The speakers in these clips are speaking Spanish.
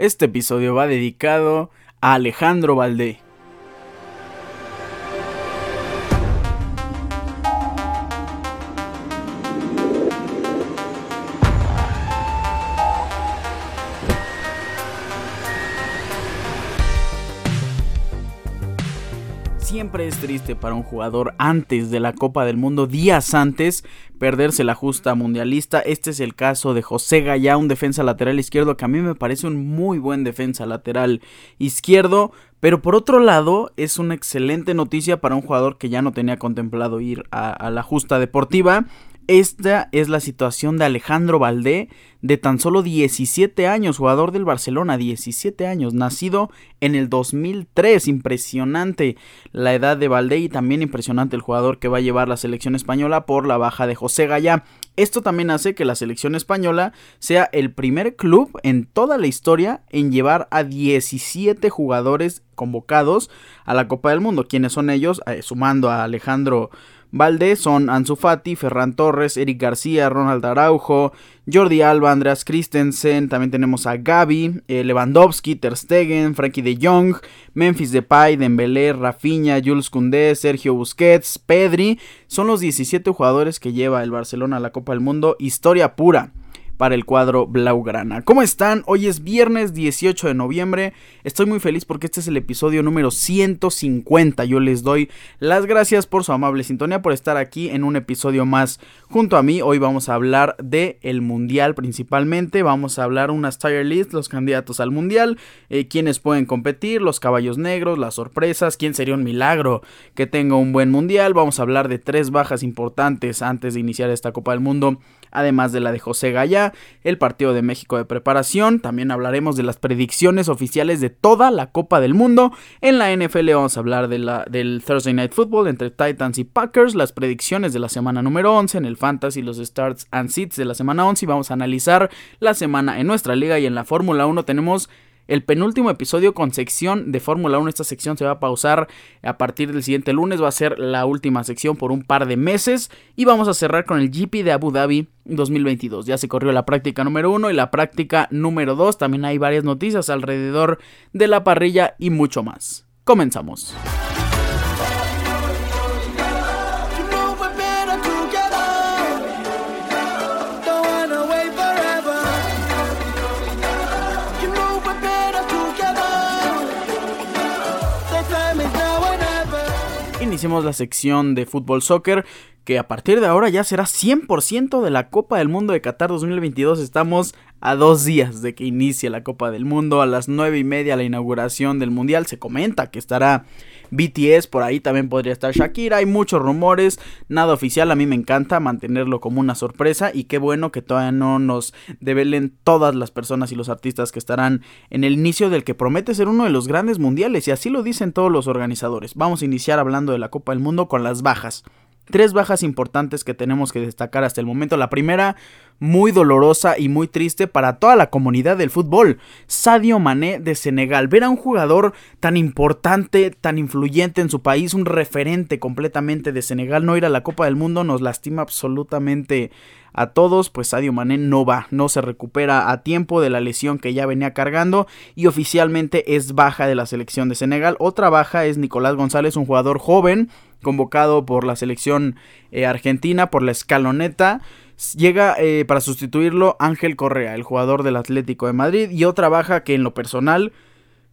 Este episodio va dedicado a Alejandro Valdé. Es triste para un jugador antes de la Copa del Mundo, días antes, perderse la justa mundialista. Este es el caso de José Gaya, un defensa lateral izquierdo que a mí me parece un muy buen defensa lateral izquierdo. Pero por otro lado, es una excelente noticia para un jugador que ya no tenía contemplado ir a la justa deportiva esta es la situación de Alejandro Valdé, de tan solo 17 años, jugador del Barcelona, 17 años, nacido en el 2003. Impresionante la edad de Valdé y también impresionante el jugador que va a llevar la selección española por la baja de José Gaya. Esto también hace que la selección española sea el primer club en toda la historia en llevar a 17 jugadores convocados a la Copa del Mundo. ¿Quiénes son ellos? Eh, sumando a Alejandro Valdés son Ansu Fati, Ferran Torres, Eric García, Ronald Araujo, Jordi Alba, Andreas Christensen, también tenemos a Gaby, eh, Lewandowski, Ter Stegen, Frankie de Jong, Memphis Depay, Dembélé, Rafinha, Jules Koundé, Sergio Busquets, Pedri, son los 17 jugadores que lleva el Barcelona a la Copa del Mundo, historia pura para el cuadro Blaugrana. ¿Cómo están? Hoy es viernes 18 de noviembre. Estoy muy feliz porque este es el episodio número 150. Yo les doy las gracias por su amable sintonía, por estar aquí en un episodio más junto a mí. Hoy vamos a hablar de el Mundial principalmente. Vamos a hablar unas tier list, los candidatos al Mundial, eh, quienes pueden competir, los caballos negros, las sorpresas, quién sería un milagro que tenga un buen Mundial. Vamos a hablar de tres bajas importantes antes de iniciar esta Copa del Mundo además de la de José Gaya, el partido de México de preparación, también hablaremos de las predicciones oficiales de toda la Copa del Mundo, en la NFL vamos a hablar de la, del Thursday Night Football entre Titans y Packers, las predicciones de la semana número 11, en el Fantasy los Starts and Seats de la semana 11 y vamos a analizar la semana en nuestra liga y en la Fórmula 1 tenemos el penúltimo episodio con sección de Fórmula 1. Esta sección se va a pausar a partir del siguiente lunes. Va a ser la última sección por un par de meses. Y vamos a cerrar con el GP de Abu Dhabi 2022. Ya se corrió la práctica número 1 y la práctica número 2. También hay varias noticias alrededor de la parrilla y mucho más. Comenzamos. Hicimos la sección de fútbol soccer que a partir de ahora ya será 100% de la Copa del Mundo de Qatar 2022. Estamos a dos días de que inicie la Copa del Mundo, a las nueve y media la inauguración del Mundial. Se comenta que estará BTS, por ahí también podría estar Shakira, hay muchos rumores, nada oficial, a mí me encanta mantenerlo como una sorpresa y qué bueno que todavía no nos develen todas las personas y los artistas que estarán en el inicio del que promete ser uno de los grandes mundiales y así lo dicen todos los organizadores. Vamos a iniciar hablando de la Copa del Mundo con las bajas. Tres bajas importantes que tenemos que destacar hasta el momento. La primera, muy dolorosa y muy triste para toda la comunidad del fútbol. Sadio Mané de Senegal. Ver a un jugador tan importante, tan influyente en su país, un referente completamente de Senegal, no ir a la Copa del Mundo nos lastima absolutamente a todos, pues Sadio Mané no va, no se recupera a tiempo de la lesión que ya venía cargando y oficialmente es baja de la selección de Senegal. Otra baja es Nicolás González, un jugador joven convocado por la selección eh, argentina, por la escaloneta. Llega eh, para sustituirlo Ángel Correa, el jugador del Atlético de Madrid, y otra baja que en lo personal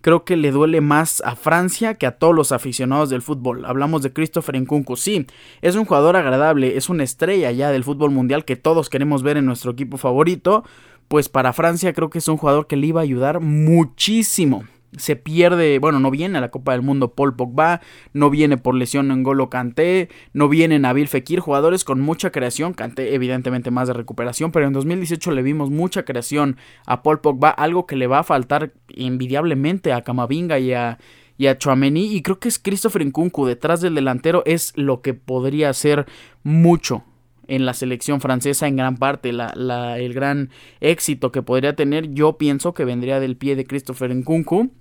creo que le duele más a Francia que a todos los aficionados del fútbol. Hablamos de Christopher Nkunku, sí, es un jugador agradable, es una estrella ya del fútbol mundial que todos queremos ver en nuestro equipo favorito, pues para Francia creo que es un jugador que le iba a ayudar muchísimo se pierde, bueno, no viene a la Copa del Mundo Paul Pogba, no viene por lesión en Golo Kanté, no viene Nabil Fekir, jugadores con mucha creación, Kanté evidentemente más de recuperación, pero en 2018 le vimos mucha creación a Paul Pogba, algo que le va a faltar envidiablemente a Camavinga y a y a Chouameni y creo que es Christopher Nkunku detrás del delantero es lo que podría ser mucho en la selección francesa en gran parte la, el gran éxito que podría tener yo pienso que vendría del pie de Christopher Nkunku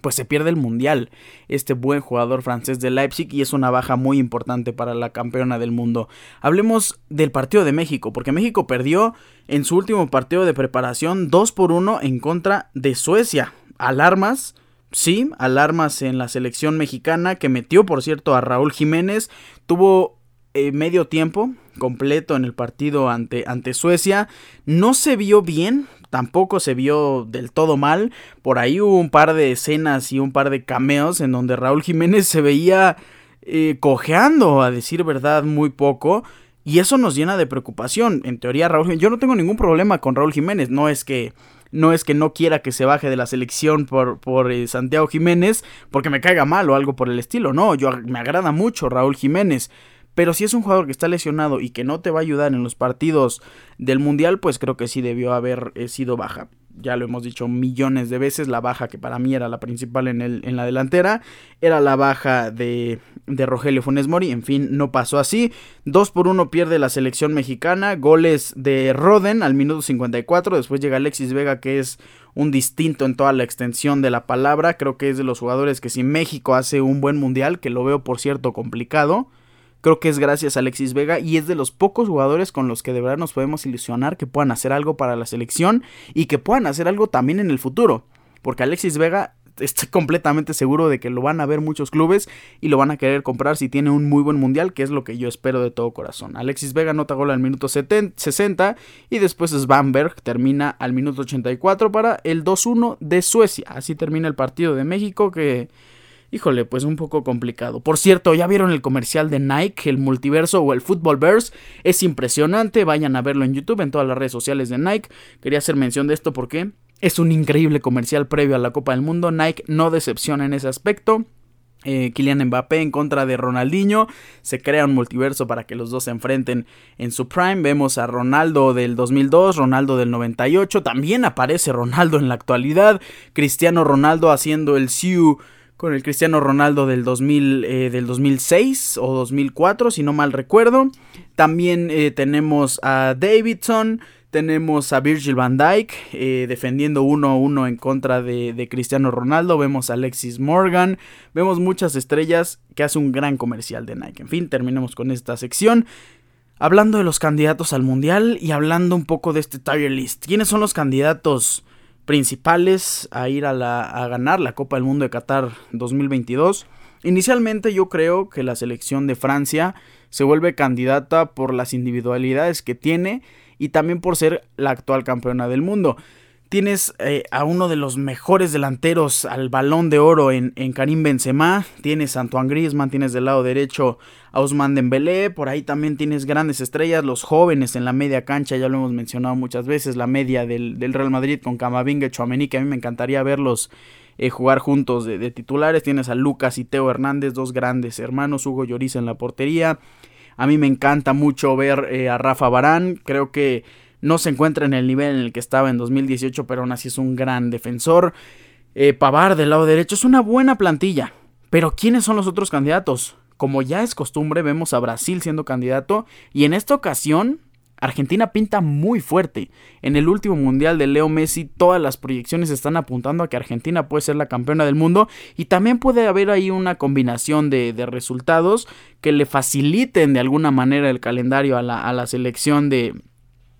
pues se pierde el mundial. Este buen jugador francés de Leipzig y es una baja muy importante para la campeona del mundo. Hablemos del partido de México, porque México perdió en su último partido de preparación 2 por 1 en contra de Suecia. Alarmas. Sí, alarmas en la selección mexicana que metió, por cierto, a Raúl Jiménez. Tuvo eh, medio tiempo completo en el partido ante, ante Suecia. No se vio bien, tampoco se vio del todo mal. Por ahí hubo un par de escenas y un par de cameos en donde Raúl Jiménez se veía eh, cojeando, a decir verdad, muy poco. Y eso nos llena de preocupación. En teoría, Raúl Jiménez, yo no tengo ningún problema con Raúl Jiménez. No es que no es que no quiera que se baje de la selección por, por eh, Santiago Jiménez porque me caiga mal o algo por el estilo. No, yo me agrada mucho Raúl Jiménez. Pero si es un jugador que está lesionado y que no te va a ayudar en los partidos del Mundial, pues creo que sí debió haber eh, sido baja. Ya lo hemos dicho millones de veces, la baja que para mí era la principal en, el, en la delantera, era la baja de, de Rogelio Funes Mori, en fin, no pasó así. 2 por 1 pierde la selección mexicana, goles de Roden al minuto 54, después llega Alexis Vega que es un distinto en toda la extensión de la palabra, creo que es de los jugadores que si México hace un buen mundial, que lo veo por cierto complicado, Creo que es gracias a Alexis Vega y es de los pocos jugadores con los que de verdad nos podemos ilusionar que puedan hacer algo para la selección y que puedan hacer algo también en el futuro. Porque Alexis Vega estoy completamente seguro de que lo van a ver muchos clubes y lo van a querer comprar si tiene un muy buen mundial, que es lo que yo espero de todo corazón. Alexis Vega nota gol al minuto 60 y después Svanberg termina al minuto 84 para el 2-1 de Suecia. Así termina el partido de México que Híjole, pues un poco complicado. Por cierto, ¿ya vieron el comercial de Nike, el multiverso o el Footballverse? Es impresionante, vayan a verlo en YouTube, en todas las redes sociales de Nike. Quería hacer mención de esto porque es un increíble comercial previo a la Copa del Mundo. Nike no decepciona en ese aspecto. Eh, Kylian Mbappé en contra de Ronaldinho. Se crea un multiverso para que los dos se enfrenten en su prime. Vemos a Ronaldo del 2002, Ronaldo del 98. También aparece Ronaldo en la actualidad. Cristiano Ronaldo haciendo el Siu con el Cristiano Ronaldo del, 2000, eh, del 2006 o 2004, si no mal recuerdo. También eh, tenemos a Davidson, tenemos a Virgil van Dijk eh, defendiendo 1-1 en contra de, de, Cristiano Ronaldo. Vemos a Alexis Morgan. Vemos muchas estrellas que hace un gran comercial de Nike. En fin, terminemos con esta sección. Hablando de los candidatos al Mundial y hablando un poco de este tier list. ¿Quiénes son los candidatos principales a ir a, la, a ganar la Copa del Mundo de Qatar 2022. Inicialmente yo creo que la selección de Francia se vuelve candidata por las individualidades que tiene y también por ser la actual campeona del mundo. Tienes eh, a uno de los mejores delanteros al balón de oro en, en, Karim Benzema. Tienes a Antoine Griezmann, tienes del lado derecho a Ousmane Dembélé. Por ahí también tienes grandes estrellas, los jóvenes en la media cancha, ya lo hemos mencionado muchas veces, la media del, Real Madrid con Camavinga y Chouameni, que a mí me encantaría verlos eh, jugar juntos de, titulares. Tienes a Lucas y Teo Hernández, dos grandes hermanos, Hugo Lloris en la portería. A mí me encanta mucho ver eh, a Rafa Barán, creo que no se encuentra en el nivel en el que estaba en 2018, pero aún así es un gran defensor. Eh, Pavar del lado derecho es una buena plantilla. Pero ¿quiénes son los otros candidatos? Como ya es costumbre, vemos a Brasil siendo candidato y en esta ocasión Argentina pinta muy fuerte. En el último mundial de Leo Messi, todas las proyecciones están apuntando a que Argentina puede ser la campeona del mundo. Y también puede haber ahí una combinación de, resultados que le faciliten de alguna manera el calendario a la, a la selección de,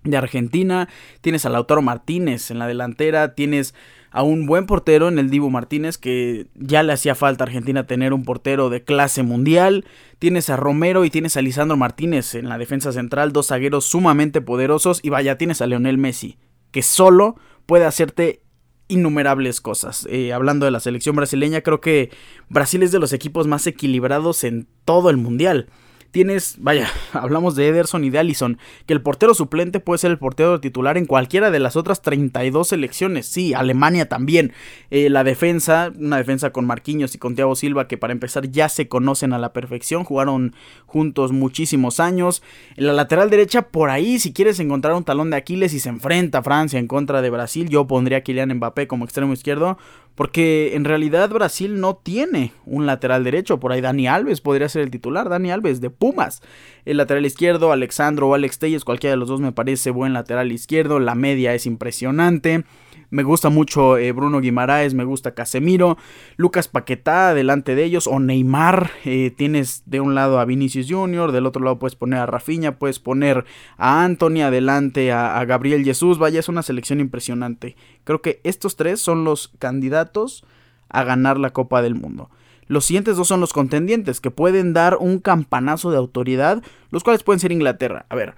de Argentina, tienes a Lautaro Martínez en la delantera, tienes a un buen portero en el Divo Martínez que ya le hacía falta a Argentina tener un portero de clase mundial, tienes a Romero y tienes a Lisandro Martínez en la defensa central, dos zagueros sumamente poderosos y vaya, tienes a Leonel Messi que solo puede hacerte innumerables cosas. Eh, hablando de la selección brasileña, creo que Brasil es de los equipos más equilibrados en todo el mundial tienes, vaya, hablamos de Ederson y de Allison, que el portero suplente puede ser el portero titular en cualquiera de las otras 32 selecciones. Sí, Alemania también. Eh, la defensa, una defensa con Marquinhos y con Thiago Silva, que para empezar ya se conocen a la perfección, jugaron juntos muchísimos años. En la lateral derecha, por ahí, si quieres encontrar un talón de Aquiles y se enfrenta a Francia en contra de Brasil, yo pondría a Kylian Mbappé como extremo izquierdo, porque en realidad Brasil no tiene un lateral derecho. Por ahí Dani Alves podría ser el titular. Dani Alves de Pumas. El lateral izquierdo, Alexandro o Alex Telles, cualquiera de los dos me parece buen lateral izquierdo. La media es impresionante. Me gusta mucho eh, Bruno Guimaraes, me gusta Casemiro, Lucas Paquetá delante de ellos, o Neymar. Eh, tienes de un lado a Vinicius Jr., del otro lado puedes poner a Rafinha, puedes poner a Anthony, adelante a, a Gabriel Jesús. Vaya, es una selección impresionante. Creo que estos tres son los candidatos a ganar la Copa del Mundo. Los siguientes dos son los contendientes, que pueden dar un campanazo de autoridad, los cuales pueden ser Inglaterra. A ver,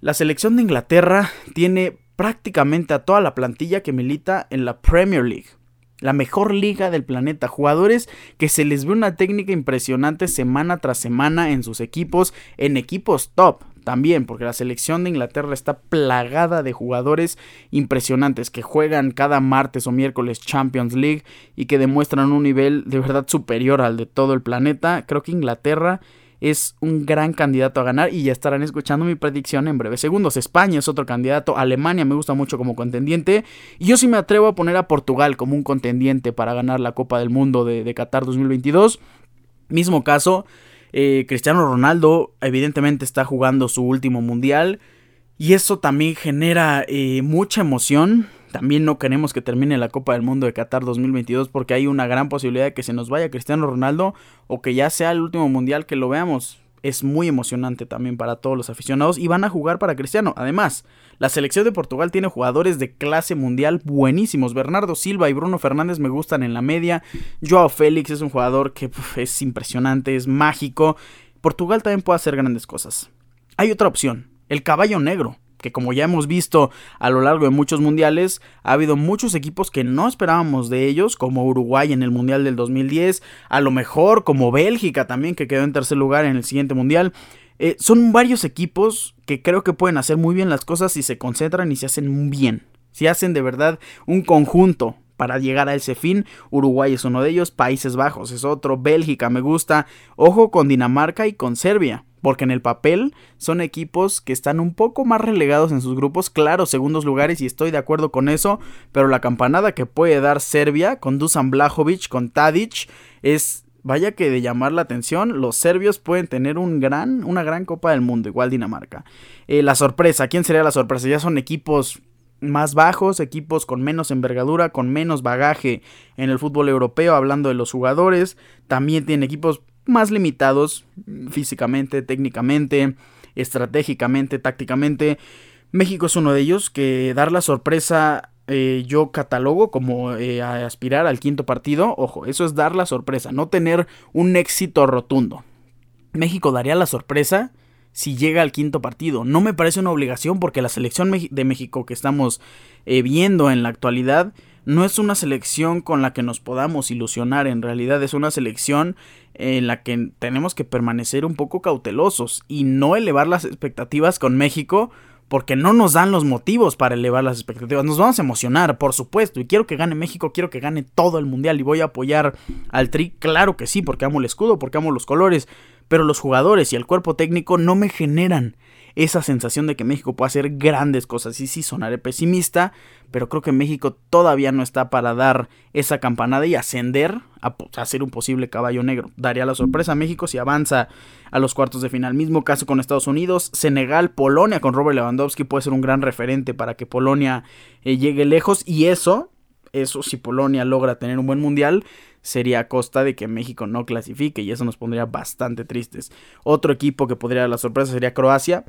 la selección de Inglaterra tiene prácticamente a toda la plantilla que milita en la Premier League. La mejor liga del planeta. Jugadores que se les ve una técnica impresionante semana tras semana en sus equipos, en equipos top también, porque la selección de Inglaterra está plagada de jugadores impresionantes que juegan cada martes o miércoles Champions League y que demuestran un nivel de verdad superior al de todo el planeta. Creo que Inglaterra es un gran candidato a ganar y ya estarán escuchando mi predicción en breves segundos. España es otro candidato, Alemania me gusta mucho como contendiente y yo sí me atrevo a poner a Portugal como un contendiente para ganar la Copa del Mundo de, de Qatar 2022. Mismo caso, eh, Cristiano Ronaldo evidentemente está jugando su último mundial y eso también genera eh, mucha emoción. También no queremos que termine la Copa del Mundo de Qatar 2022 porque hay una gran posibilidad de que se nos vaya Cristiano Ronaldo o que ya sea el último mundial que lo veamos es muy emocionante también para todos los aficionados y van a jugar para Cristiano. Además, la selección de Portugal tiene jugadores de clase mundial buenísimos. Bernardo Silva y Bruno Fernández me gustan en la media. Joao Félix es un jugador que es impresionante, es mágico. Portugal también puede hacer grandes cosas. Hay otra opción, el caballo negro que como ya hemos visto a lo largo de muchos mundiales, ha habido muchos equipos que no esperábamos de ellos, como Uruguay en el Mundial del 2010, a lo mejor como Bélgica también, que quedó en tercer lugar en el siguiente Mundial. Eh, son varios equipos que creo que pueden hacer muy bien las cosas si se concentran y se hacen bien. Si hacen de verdad un conjunto para llegar a ese fin. Uruguay es uno de ellos, Países Bajos es otro, Bélgica me gusta. Ojo con Dinamarca y con Serbia porque en el papel son equipos que están un poco más relegados en sus grupos, claro, segundos lugares y estoy de acuerdo con eso, pero la campanada que puede dar Serbia con Dusan Blajovic, con Tadic, es vaya que de llamar la atención, los serbios pueden tener un gran, una gran Copa del Mundo, igual Dinamarca. Eh, la sorpresa, ¿quién sería la sorpresa? Ya son equipos más bajos, equipos con menos envergadura, con menos bagaje en el fútbol europeo, hablando de los jugadores. También tienen equipos más limitados físicamente, técnicamente, estratégicamente, tácticamente. México es uno de ellos que dar la sorpresa eh, yo catalogo como eh, aspirar al quinto partido. Ojo, eso es dar la sorpresa, no tener un éxito rotundo. México daría la sorpresa si llega al quinto partido. No me parece una obligación porque la selección de México que estamos eh, viendo en la actualidad no es una selección con la que nos podamos ilusionar, en realidad es una selección en la que tenemos que permanecer un poco cautelosos y no elevar las expectativas con México porque no nos dan los motivos para elevar las expectativas. Nos vamos a emocionar, por supuesto, y quiero que gane México, quiero que gane todo el mundial y voy a apoyar al Tri, claro que sí, porque amo el escudo, porque amo los colores, pero los jugadores y el cuerpo técnico no me generan esa sensación de que México puede hacer grandes cosas. Y sí, sonaré pesimista, pero creo que México todavía no está para dar esa campanada y ascender a, ser un posible caballo negro. Daría la sorpresa a México si avanza a los cuartos de final. Mismo caso con Estados Unidos, Senegal, Polonia con Robert Lewandowski puede ser un gran referente para que Polonia eh, llegue lejos. Y eso, eso si Polonia logra tener un buen mundial, sería a costa de que México no clasifique y eso nos pondría bastante tristes. Otro equipo que podría dar la sorpresa sería Croacia,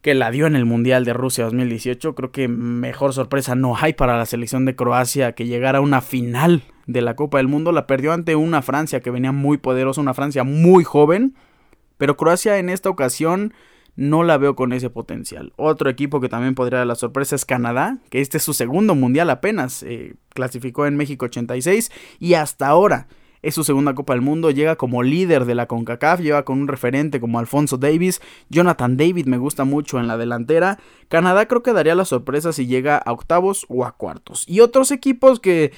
que la dio en el Mundial de Rusia 2018. Creo que mejor sorpresa no hay para la selección de Croacia que llegara a una final de la Copa del Mundo. La perdió ante una Francia que venía muy poderosa, una Francia muy joven, pero Croacia en esta ocasión no la veo con ese potencial. Otro equipo que también podría dar la sorpresa es Canadá, que este es su segundo mundial apenas. Eh, clasificó en México 86 y hasta ahora es su segunda Copa del Mundo, llega como líder de la CONCACAF, lleva con un referente como Alfonso Davis, Jonathan David me gusta mucho en la delantera, Canadá creo que daría la sorpresa si llega a octavos o a cuartos. Y otros equipos que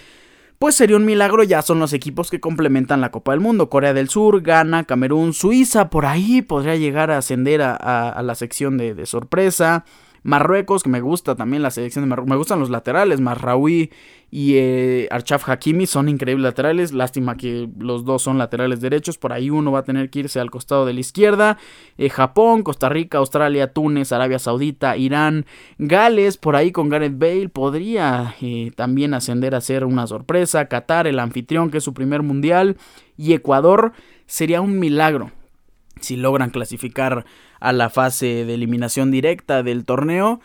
pues sería un milagro, ya son los equipos que complementan la Copa del Mundo. Corea del Sur, Ghana, Camerún, Suiza, por ahí podría llegar a ascender a, la sección de, sorpresa. Marruecos, que me gusta también la selección de Marruecos. Me gustan los laterales, Marraoui y eh, Archaf Hakimi son increíbles laterales. Lástima que los dos son laterales derechos. Por ahí uno va a tener que irse al costado de la izquierda. Eh, Japón, Costa Rica, Australia, Túnez, Arabia Saudita, Irán, Gales. Por ahí con Gareth Bale podría eh, también ascender a ser una sorpresa. Qatar, el anfitrión, que es su primer mundial. Y Ecuador sería un milagro si logran clasificar a la fase de eliminación directa del torneo.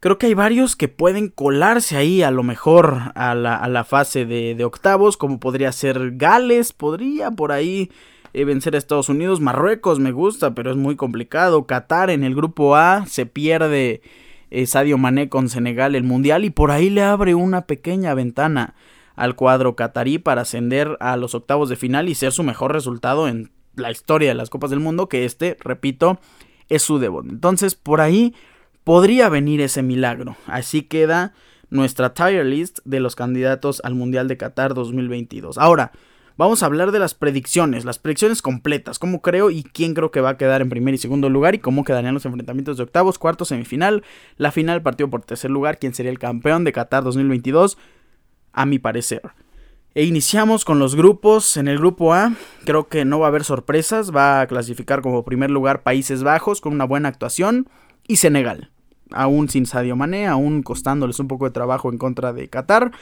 Creo que hay varios que pueden colarse ahí a lo mejor a la, fase de, octavos, como podría ser Gales, podría por ahí eh, vencer a Estados Unidos, Marruecos me gusta, pero es muy complicado, Qatar en el grupo A se pierde eh, Sadio Mané con Senegal el Mundial y por ahí le abre una pequeña ventana al cuadro catarí para ascender a los octavos de final y ser su mejor resultado en la historia de las Copas del Mundo, que este, repito, es su debut. Entonces, por ahí podría venir ese milagro. Así queda nuestra tier list de los candidatos al Mundial de Qatar 2022. Ahora, vamos a hablar de las predicciones, las predicciones completas, cómo creo y quién creo que va a quedar en primer y segundo lugar y cómo quedarían los enfrentamientos de octavos, cuartos, semifinal, la final, partido por tercer lugar, quién sería el campeón de Qatar 2022, a mi parecer. E iniciamos con los grupos. En el grupo A, creo que no va a haber sorpresas. Va a clasificar como primer lugar Países Bajos con una buena actuación y Senegal. Aún sin Sadio Mané, aún costándoles un poco de trabajo en contra de Qatar.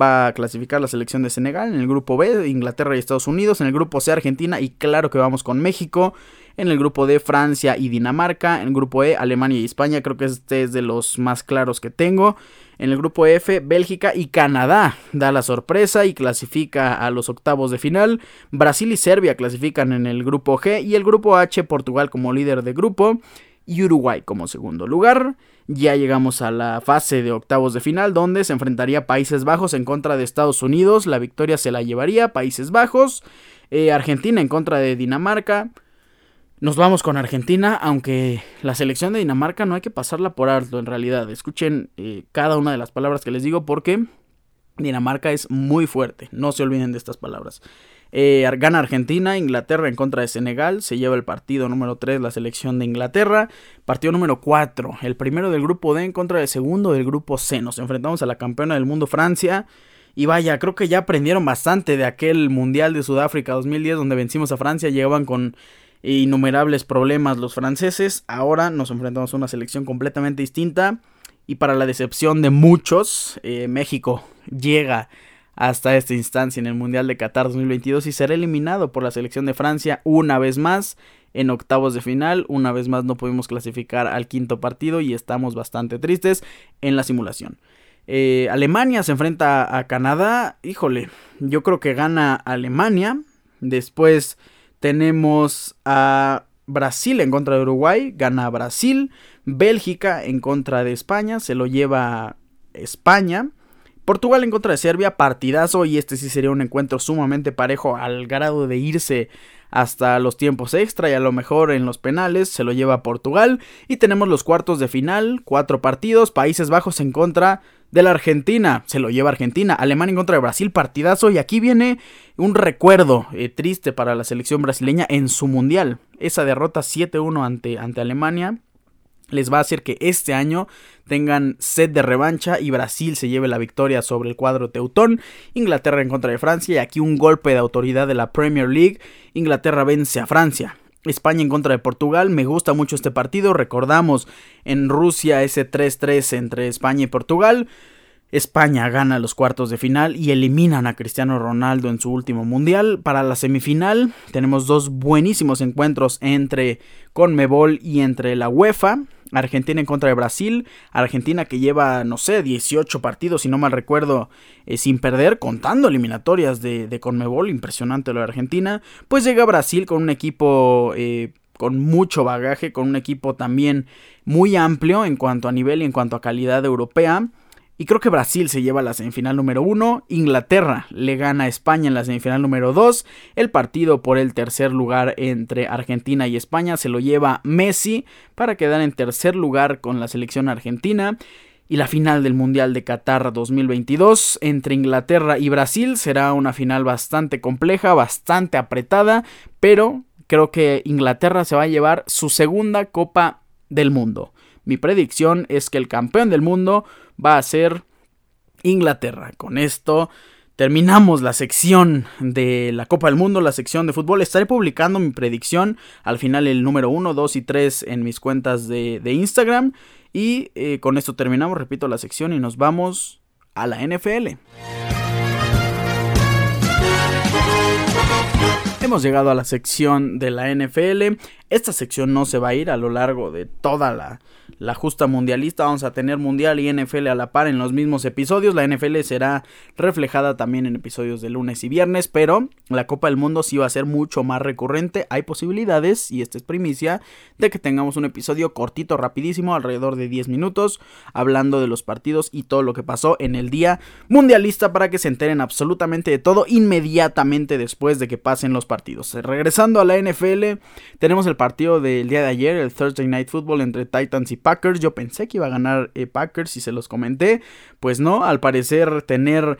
Va a clasificar la selección de Senegal. En el grupo B, Inglaterra y Estados Unidos. En el grupo C, Argentina. Y claro que vamos con México. En el grupo D, Francia y Dinamarca. En el grupo E, Alemania y España. Creo que este es de los más claros que tengo. En el grupo F, Bélgica y Canadá da la sorpresa y clasifica a los octavos de final. Brasil y Serbia clasifican en el grupo G y el grupo H, Portugal como líder de grupo y Uruguay como segundo lugar. Ya llegamos a la fase de octavos de final donde se enfrentaría Países Bajos en contra de Estados Unidos. La victoria se la llevaría Países Bajos. Eh, Argentina en contra de Dinamarca. Nos vamos con Argentina, aunque la selección de Dinamarca no hay que pasarla por alto en realidad. Escuchen eh, cada una de las palabras que les digo porque Dinamarca es muy fuerte. No se olviden de estas palabras. Eh, gana Argentina, Inglaterra en contra de Senegal, se lleva el partido número 3 la selección de Inglaterra, partido número 4, el primero del grupo D en contra del segundo del grupo C, nos enfrentamos a la campeona del mundo Francia, y vaya, creo que ya aprendieron bastante de aquel Mundial de Sudáfrica 2010 donde vencimos a Francia, llegaban con innumerables problemas los franceses. Ahora nos enfrentamos a una selección completamente distinta. Y para la decepción de muchos, eh, México llega hasta esta instancia en el Mundial de Qatar 2022 y será eliminado por la selección de Francia una vez más en octavos de final. Una vez más no pudimos clasificar al quinto partido y estamos bastante tristes en la simulación. Eh, Alemania se enfrenta a Canadá. Híjole, yo creo que gana Alemania. Después tenemos a Brasil en contra de Uruguay, gana Brasil. Bélgica en contra de España, se lo lleva España. Portugal en contra de Serbia, partidazo y este sí sería un encuentro sumamente parejo al grado de irse hasta los tiempos extra y a lo mejor en los penales se lo lleva Portugal. Y tenemos los cuartos de final, cuatro partidos, Países Bajos en contra de la Argentina, se lo lleva Argentina, Alemania en contra de Brasil, partidazo y aquí viene un recuerdo eh, triste para la selección brasileña en su mundial, esa derrota 7-1 ante, ante Alemania les va a hacer que este año tengan sed de revancha y Brasil se lleve la victoria sobre el cuadro teutón, Inglaterra en contra de Francia y aquí un golpe de autoridad de la Premier League, Inglaterra vence a Francia. España en contra de Portugal, me gusta mucho este partido, recordamos en Rusia ese 3-3 entre España y Portugal, España gana los cuartos de final y eliminan a Cristiano Ronaldo en su último mundial. Para la semifinal tenemos dos buenísimos encuentros entre Conmebol y entre la UEFA. Argentina en contra de Brasil. Argentina que lleva, no sé, 18 partidos, si no mal recuerdo, eh, sin perder, contando eliminatorias de, Conmebol. Impresionante lo de Argentina. Pues llega Brasil con un equipo... Eh, con mucho bagaje, con un equipo también muy amplio en cuanto a nivel y en cuanto a calidad europea. Y creo que Brasil se lleva la semifinal número 1, Inglaterra le gana a España en la semifinal número 2, el partido por el tercer lugar entre Argentina y España se lo lleva Messi para quedar en tercer lugar con la selección argentina. Y la final del Mundial de Qatar 2022 entre Inglaterra y Brasil será una final bastante compleja, bastante apretada, pero creo que Inglaterra se va a llevar su segunda Copa del Mundo. Mi predicción es que el campeón del mundo va a ser Inglaterra. Con esto terminamos la sección de la Copa del Mundo, la sección de fútbol. Estaré publicando mi predicción al final el número 1, 2 y 3 en mis cuentas de, Instagram. Y eh, con esto terminamos, repito, la sección y nos vamos a la NFL. Hemos llegado a la sección de la NFL. Esta sección no se va a ir a lo largo de toda la, la justa mundialista. Vamos a tener mundial y NFL a la par en los mismos episodios. La NFL será reflejada también en episodios de lunes y viernes, pero la Copa del Mundo sí va a ser mucho más recurrente. Hay posibilidades, y esta es primicia, de que tengamos un episodio cortito, rapidísimo, alrededor de 10 minutos, hablando de los partidos y todo lo que pasó en el día mundialista para que se enteren absolutamente de todo inmediatamente después de que pasen los partidos. Regresando a la NFL, tenemos el partido del día de ayer, el Thursday Night Football entre Titans y Packers. Yo pensé que iba a ganar eh, Packers y se los comenté. Pues no, al parecer tener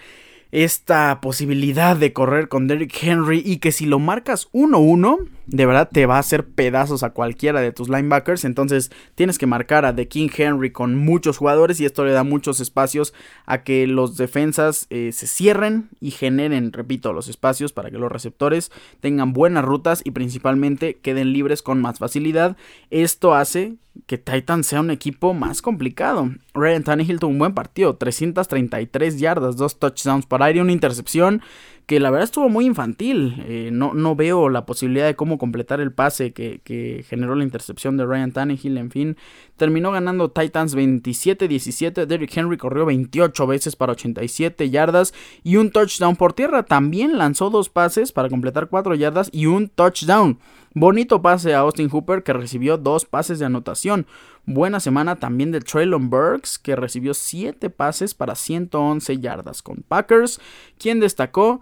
esta posibilidad de correr con Derrick Henry y que si lo marcas 1-1, de verdad te va a hacer pedazos a cualquiera de tus linebackers. Entonces tienes que marcar a The King Henry con muchos jugadores y esto le da muchos espacios a que los defensas eh, se cierren y generen, repito, los espacios para que los receptores tengan buenas rutas y principalmente queden libres con más facilidad. Esto hace que Titan sea un equipo más complicado. Ryan Tannehill tuvo un buen partido, 333 yardas, dos touchdowns para aire, una intercepción que la verdad estuvo muy infantil. Eh, no, no, veo la posibilidad de cómo completar el pase que, generó la intercepción de Ryan Tannehill. En fin, terminó ganando Titans 27-17. Derrick Henry corrió 28 veces para 87 yardas y un touchdown por tierra. También lanzó dos pases para completar 4 yardas y un touchdown. Bonito pase a Austin Hooper que recibió dos pases de anotación. Buena semana también de Traylon Burks que recibió 7 pases para 111 yardas con Packers. ¿Quién destacó?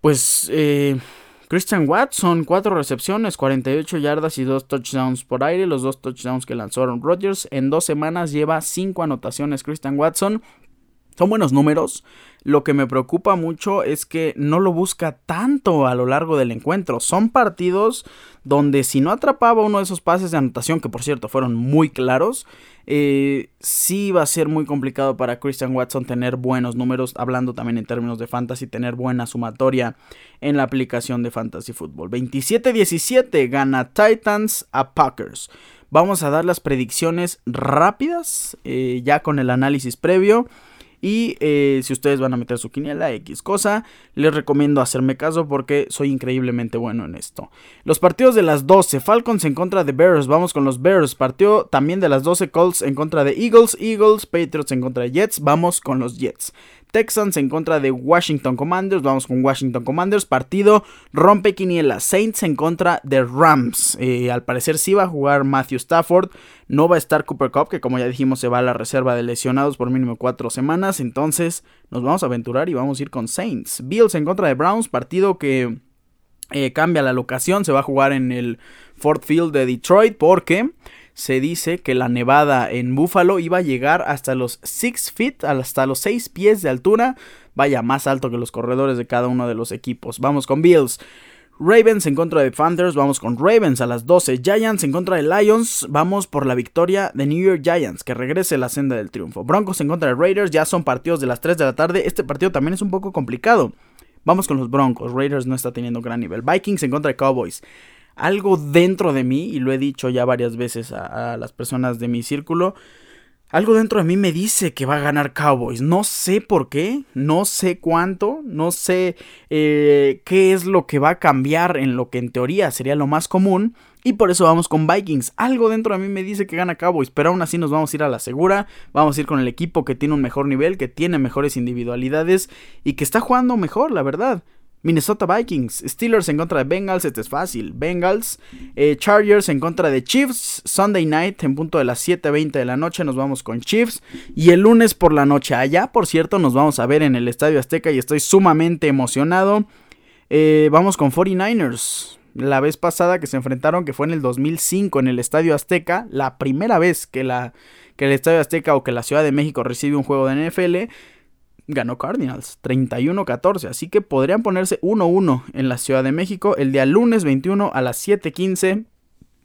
Pues eh, Christian Watson, 4 recepciones, 48 yardas y 2 touchdowns por aire. Los dos touchdowns que lanzó Aaron Rodgers. En dos semanas lleva 5 anotaciones Christian Watson. Son buenos números. Lo que me preocupa mucho es que no lo busca tanto a lo largo del encuentro. Son partidos donde si no atrapaba uno de esos pases de anotación, que por cierto fueron muy claros, eh, sí va a ser muy complicado para Christian Watson tener buenos números, hablando también en términos de fantasy, tener buena sumatoria en la aplicación de Fantasy Football. 27-17 gana Titans a Packers. Vamos a dar las predicciones rápidas, eh, ya con el análisis previo. Y eh, si ustedes van a meter su quiniela X cosa, les recomiendo hacerme caso porque soy increíblemente bueno en esto. Los partidos de las 12, Falcons en contra de Bears, vamos con los Bears. Partido también de las 12, Colts en contra de Eagles, Eagles, Patriots en contra de Jets, vamos con los Jets. Texans en contra de Washington Commanders. Vamos con Washington Commanders. Partido rompe quiniela. Saints en contra de Rams. Eh, al parecer sí va a jugar Matthew Stafford. No va a estar Cooper Cup, que como ya dijimos se va a la reserva de lesionados por mínimo cuatro semanas. Entonces nos vamos a aventurar y vamos a ir con Saints. Bills en contra de Browns. Partido que eh, cambia la locación. Se va a jugar en el Ford Field de Detroit porque se dice que la nevada en Buffalo iba a llegar hasta los 6 feet, hasta los 6 pies de altura. Vaya, más alto que los corredores de cada uno de los equipos. Vamos con Bills. Ravens en contra de Panthers, vamos con Ravens a las 12. Giants en contra de Lions, vamos por la victoria de New York Giants, que regrese la senda del triunfo. Broncos en contra de Raiders, ya son partidos de las 3 de la tarde. Este partido también es un poco complicado. Vamos con los Broncos, Raiders no está teniendo gran nivel. Vikings en contra de Cowboys algo dentro de mí, y lo he dicho ya varias veces a, las personas de mi círculo, algo dentro de mí me dice que va a ganar Cowboys. No sé por qué, no sé cuánto, no sé eh, qué es lo que va a cambiar en lo que en teoría sería lo más común. Y por eso vamos con Vikings. Algo dentro de mí me dice que gana Cowboys, pero aún así nos vamos a ir a la segura. Vamos a ir con el equipo que tiene un mejor nivel, que tiene mejores individualidades y que está jugando mejor, la verdad. Minnesota Vikings, Steelers en contra de Bengals, este es fácil. Bengals, eh, Chargers en contra de Chiefs, Sunday night en punto de las 7:20 de la noche nos vamos con Chiefs y el lunes por la noche allá, por cierto, nos vamos a ver en el Estadio Azteca y estoy sumamente emocionado. Eh, vamos con 49ers. La vez pasada que se enfrentaron, que fue en el 2005 en el Estadio Azteca, la primera vez que, la, que el Estadio Azteca o que la Ciudad de México recibe un juego de NFL ganó Cardinals 31-14, así que podrían ponerse 1-1 en la Ciudad de México el día lunes 21 a las 7:15.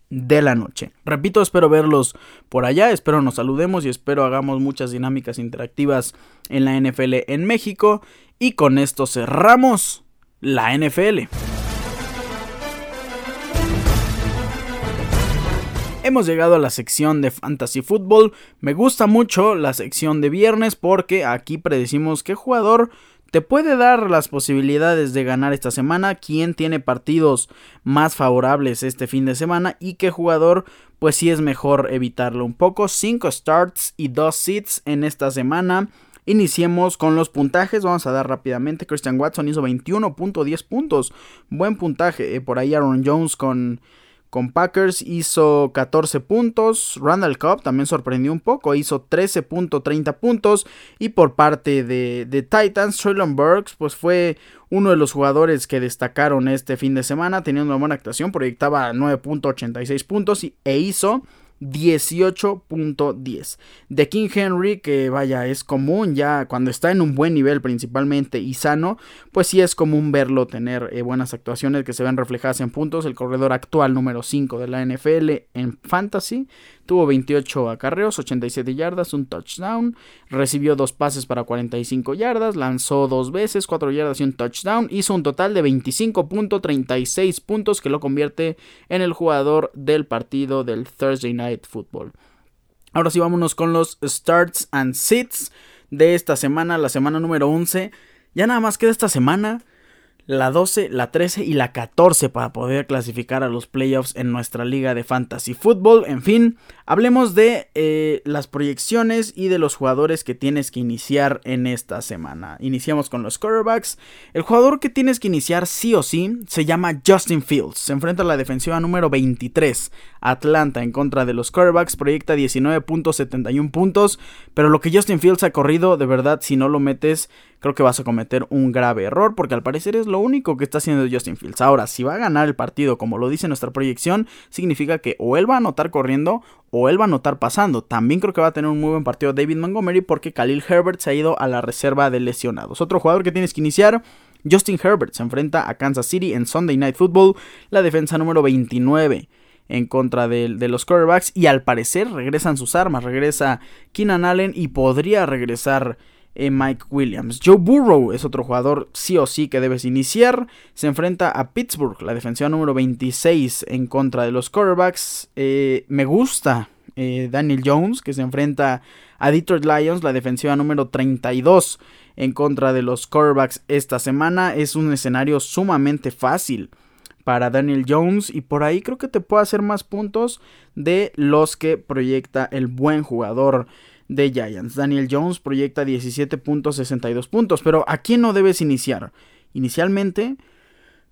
de la noche. Repito, espero verlos por allá, espero nos saludemos y espero hagamos muchas dinámicas interactivas en la NFL en México. Y con esto cerramos la NFL. Hemos llegado a la sección de Fantasy Football. Me gusta mucho la sección de viernes porque aquí predecimos qué jugador te puede dar las posibilidades de ganar esta semana, quién tiene partidos más favorables este fin de semana y qué jugador pues sí es mejor evitarlo un poco. 5 starts y 2 seats en esta semana. Iniciemos con los puntajes. Vamos a dar rápidamente. Christian Watson hizo 21.10 puntos. Buen puntaje. Eh, por ahí Aaron Jones con con Packers hizo 14 puntos. Randall Cobb también sorprendió un poco, hizo 13.30 puntos. Y por parte de, de Titans, Traylon Burks, pues fue uno de los jugadores que destacaron este fin de semana, teniendo una buena actuación, proyectaba 9.86 puntos e hizo 18.10. De King Henry, que vaya, es común ya cuando está en un buen nivel principalmente y sano, pues sí es común verlo tener eh, buenas actuaciones que se ven reflejadas en puntos. El corredor actual número 5 de la NFL en Fantasy Tuvo 28 acarreos, 87 yardas, un touchdown. Recibió dos pases para 45 yardas. Lanzó dos veces, 4 yardas y un touchdown. Hizo un total de 25.36 puntos que lo convierte en el jugador del partido del Thursday Night Football. Ahora sí, vámonos con los starts and sits de esta semana, la semana número 11. Ya nada más queda esta semana la 12, la 13 y la 14 para poder clasificar a los playoffs en nuestra liga de fantasy fútbol. En fin, hablemos de eh, las proyecciones y de los jugadores que tienes que iniciar en esta semana. Iniciamos con los quarterbacks. El jugador que tienes que iniciar sí o sí se llama Justin Fields. Se enfrenta a la defensiva número 23, Atlanta, en contra de los quarterbacks. Proyecta 19.71 puntos, pero lo que Justin Fields ha corrido, de verdad, si no lo metes creo que vas a cometer un grave error porque al parecer es lo único que está haciendo Justin Fields. Ahora, si va a ganar el partido como lo dice nuestra proyección, significa que o él va a anotar corriendo o él va a anotar pasando. También creo que va a tener un muy buen partido David Montgomery porque Khalil Herbert se ha ido a la reserva de lesionados. Otro jugador que tienes que iniciar. Justin Herbert se enfrenta a Kansas City en Sunday Night Football, la defensa número 29 en contra de, los quarterbacks y al parecer regresan sus armas, regresa Keenan Allen y podría regresar eh, Mike Williams. Joe Burrow es otro jugador sí o sí que debes iniciar. Se enfrenta a Pittsburgh, la defensiva número 26 en contra de los quarterbacks. Eh, me gusta eh, Daniel Jones que se enfrenta a Detroit Lions, la defensiva número 32 en contra de los quarterbacks esta semana. Es un escenario sumamente fácil para Daniel Jones y por ahí creo que te puede hacer más puntos de los que proyecta el buen jugador de Giants. Daniel Jones proyecta 17.62 puntos, pero ¿a quién no debes iniciar? Inicialmente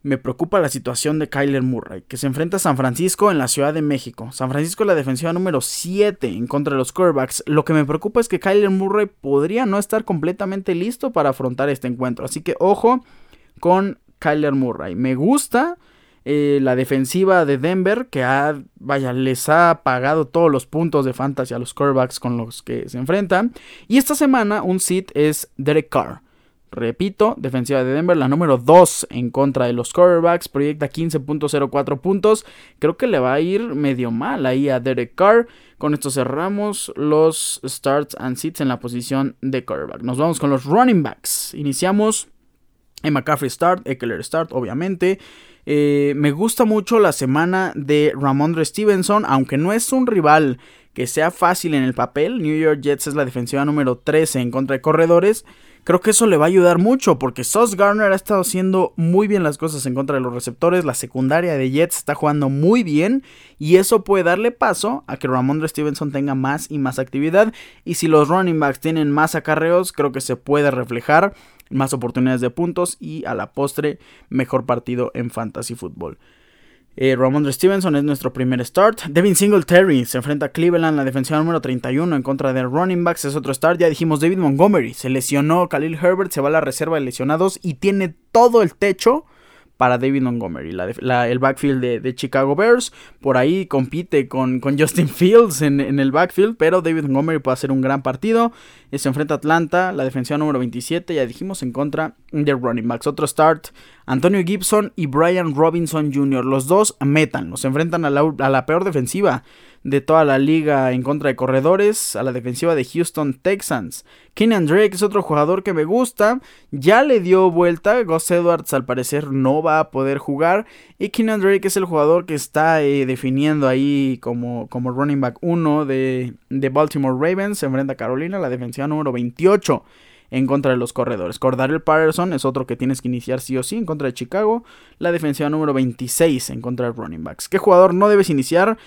me preocupa la situación de Kyler Murray, que se enfrenta a San Francisco en la Ciudad de México. San Francisco es la defensiva número 7 en contra de los quarterbacks. Lo que me preocupa es que Kyler Murray podría no estar completamente listo para afrontar este encuentro. Así que ojo con Kyler Murray. Me gusta eh, la defensiva de Denver, que ha, vaya, les ha pagado todos los puntos de fantasy a los quarterbacks con los que se enfrentan. Y esta semana un sit es Derek Carr. Repito, defensiva de Denver, la número 2 en contra de los quarterbacks, proyecta 15.04 puntos. Creo que le va a ir medio mal ahí a Derek Carr. Con esto cerramos los starts and sits en la posición de quarterback. Nos vamos con los running backs. Iniciamos en McCaffrey start, Eckler start, obviamente. Eh, me gusta mucho la semana de Ramondre Stevenson, aunque no es un rival que sea fácil en el papel. New York Jets es la defensiva número 13 en contra de corredores. Creo que eso le va a ayudar mucho porque Sauce Garner ha estado haciendo muy bien las cosas en contra de los receptores. La secundaria de Jets está jugando muy bien y eso puede darle paso a que Ramondre Stevenson tenga más y más actividad. Y si los running backs tienen más acarreos, creo que se puede reflejar más oportunidades de puntos y a la postre mejor partido en fantasy fútbol. Eh, Ramondre Stevenson es nuestro primer start. Devin Singletary se enfrenta a Cleveland, la defensiva número 31 en contra de running backs. Es otro start. Ya dijimos David Montgomery. Se lesionó. Khalil Herbert se va a la reserva de lesionados y tiene todo el techo para David Montgomery. el backfield de, Chicago Bears por ahí compite con, con Justin Fields en, el backfield, pero David Montgomery puede hacer un gran partido. Se enfrenta a Atlanta, la defensiva número 27, ya dijimos, en contra de running backs. Otro start, Antonio Gibson y Brian Robinson Jr. Los dos metan, se enfrentan a la peor defensiva de toda la liga en contra de corredores a la defensiva de Houston Texans. Kenyan Drake es otro jugador que me gusta, ya le dio vuelta, Gus Edwards al parecer no va a poder jugar y Kenyan Drake es el jugador que está eh, definiendo ahí como, como running back 1 de, de Baltimore Ravens, se enfrenta a Carolina, la defensiva número 28 en contra de los corredores. Cordarel Patterson es otro que tienes que iniciar sí o sí en contra de Chicago. La defensiva número 26 en contra de running backs. ¿Qué jugador no debes iniciar?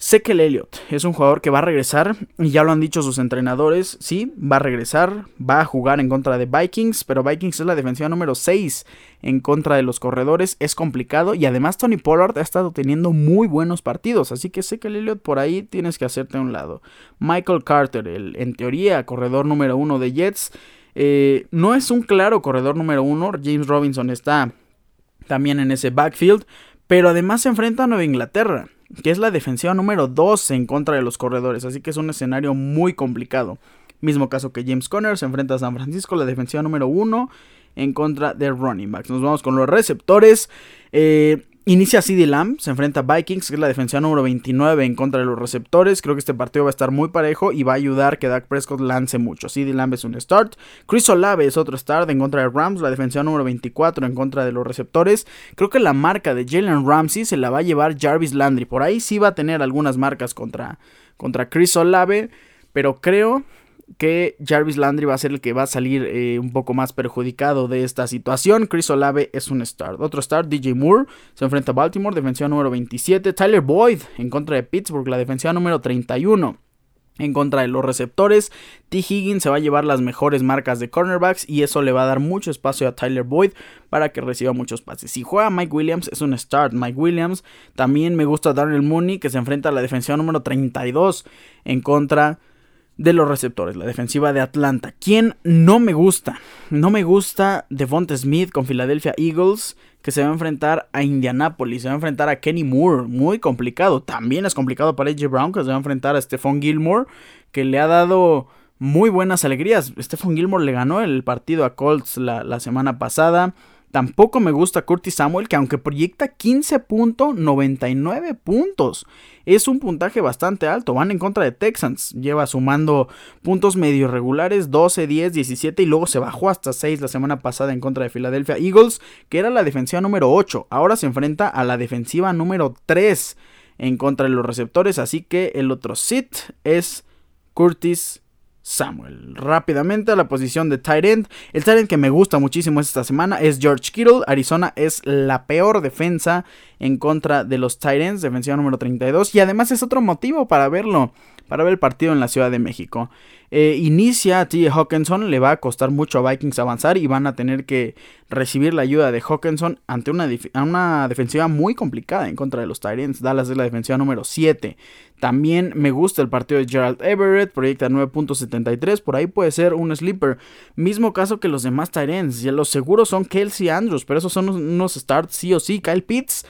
Sé que el es un jugador que va a regresar, y ya lo han dicho sus entrenadores, sí, va a regresar, va a jugar en contra de Vikings, pero Vikings es la defensiva número 6 en contra de los corredores, es complicado y además Tony Pollard ha estado teniendo muy buenos partidos, así que sé que el por ahí tienes que hacerte a un lado. Michael Carter, el en teoría corredor número 1 de Jets, eh, no es un claro corredor número 1, James Robinson está también en ese backfield, pero además se enfrenta a Nueva Inglaterra que es la defensiva número 2 en contra de los corredores, así que es un escenario muy complicado. Mismo caso que James Conner se enfrenta a San Francisco, la defensiva número 1 en contra de running backs. Nos vamos con los receptores. Eh, Inicia CD Lamb, se enfrenta a Vikings, que es la defensiva número 29 en contra de los receptores. Creo que este partido va a estar muy parejo y va a ayudar que Dak Prescott lance mucho. CD Lamb es un start. Chris Olave es otro start en contra de Rams, la defensiva número 24 en contra de los receptores. Creo que la marca de Jalen Ramsey se la va a llevar Jarvis Landry. Por ahí sí va a tener algunas marcas contra, contra Chris Olave, pero creo que Jarvis Landry va a ser el que va a salir eh, un poco más perjudicado de esta situación. Chris Olave es un start. Otro start, DJ Moore, se enfrenta a Baltimore, defensiva número 27. Tyler Boyd en contra de Pittsburgh, la defensiva número 31. En contra de los receptores, T. Higgins se va a llevar las mejores marcas de cornerbacks y eso le va a dar mucho espacio a Tyler Boyd para que reciba muchos pases. Si juega Mike Williams, es un start. Mike Williams también me gusta Darnell Mooney que se enfrenta a la defensiva número 32 en contra de los receptores, la defensiva de Atlanta. ¿Quién no me gusta? No me gusta Devonta Smith con Philadelphia Eagles, que se va a enfrentar a Indianapolis, se va a enfrentar a Kenny Moore, muy complicado. También es complicado para AJ Brown, que se va a enfrentar a Stephon Gilmore, que le ha dado muy buenas alegrías. Stephon Gilmore le ganó el partido a Colts la, la semana pasada. Tampoco me gusta Curtis Samuel, que aunque proyecta 15.99 puntos, es un puntaje bastante alto. Van en contra de Texans. Lleva sumando puntos medio regulares, 12, 10, 17 y luego se bajó hasta 6 la semana pasada en contra de Philadelphia Eagles, que era la defensiva número 8. Ahora se enfrenta a la defensiva número 3 en contra de los receptores. Así que el otro sit es Curtis Samuel. Rápidamente a la posición de tight end. El tight end que me gusta muchísimo esta semana es George Kittle. Arizona es la peor defensa en contra de los tight ends, defensiva número 32. Y además es otro motivo para verlo, para ver el partido en la Ciudad de México. Eh, inicia a T. Hawkinson, le va a costar mucho a Vikings avanzar y van a tener que recibir la ayuda de Hawkinson ante una, defensiva muy complicada en contra de los Tyrants. Dallas es la defensiva número 7. También me gusta el partido de Gerald Everett, proyecta 9.73, por ahí puede ser un sleeper. Mismo caso que los demás Tyrants, los seguros son Kelsey Andrews, pero esos son unos starts sí o sí. Kyle Pitts